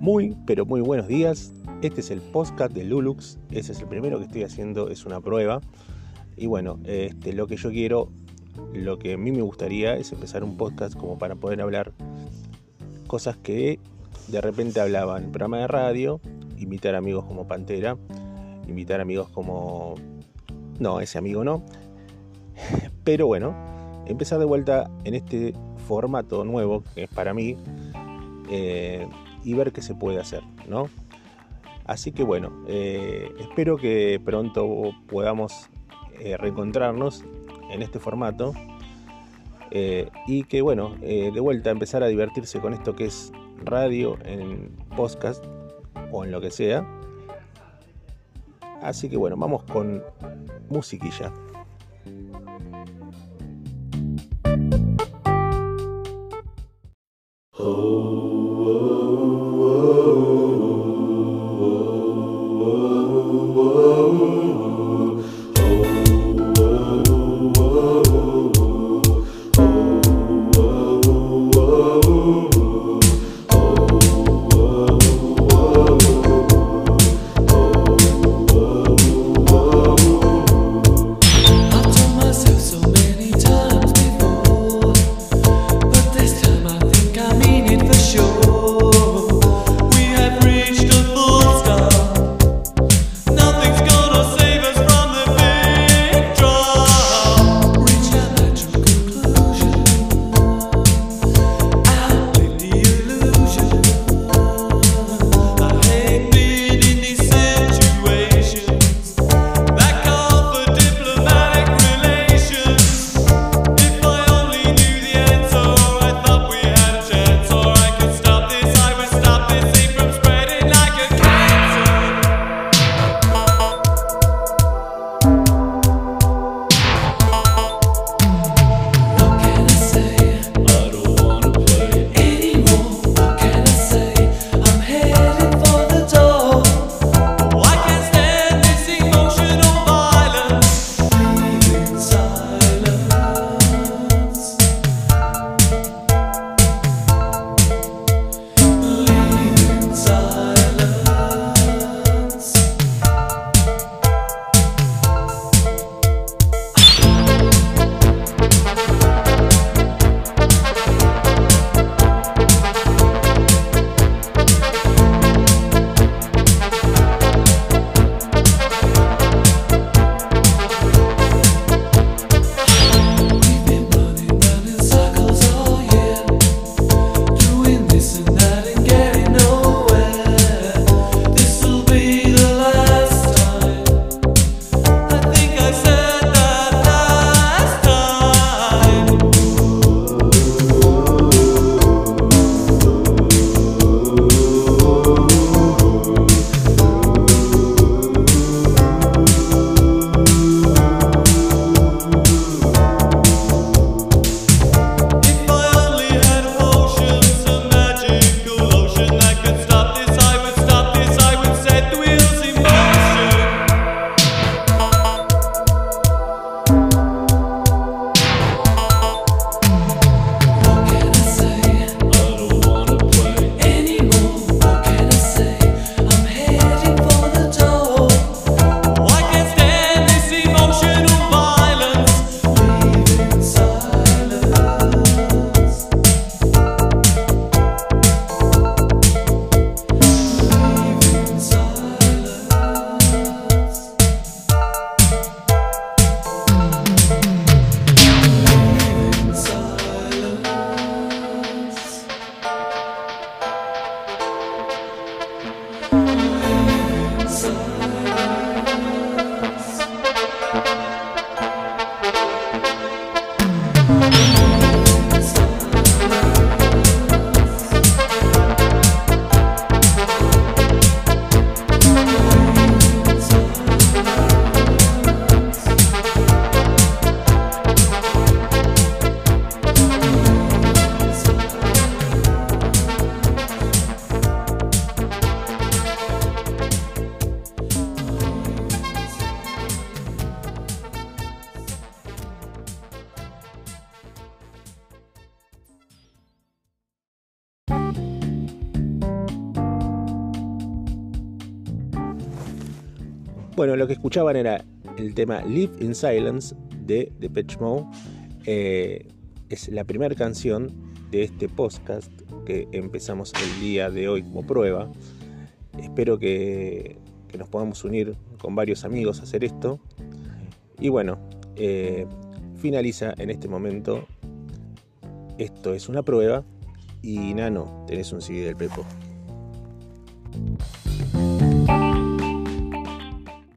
Muy, pero muy buenos días. Este es el podcast de Lulux. Ese es el primero que estoy haciendo, es una prueba. Y bueno, este, lo que yo quiero, lo que a mí me gustaría es empezar un podcast como para poder hablar cosas que de repente hablaba en el programa de radio, invitar amigos como Pantera, invitar amigos como... No, ese amigo no. Pero bueno, empezar de vuelta en este formato nuevo que es para mí eh, y ver qué se puede hacer, ¿no? Así que bueno, eh, espero que pronto podamos eh, reencontrarnos en este formato y que bueno, de vuelta empezar a divertirse con esto que es radio, en podcast o en lo que sea. Así que bueno, vamos con musiquilla. for Lord. Bueno, lo que escuchaban era el tema Live in Silence de Depeche Mode. Eh, es la primera canción de este podcast que empezamos el día de hoy como prueba. Espero que, nos podamos unir con varios amigos a hacer esto. Y bueno, eh, finaliza en este momento. Esto es una prueba. Y Nano, tenés un CD del Pepo.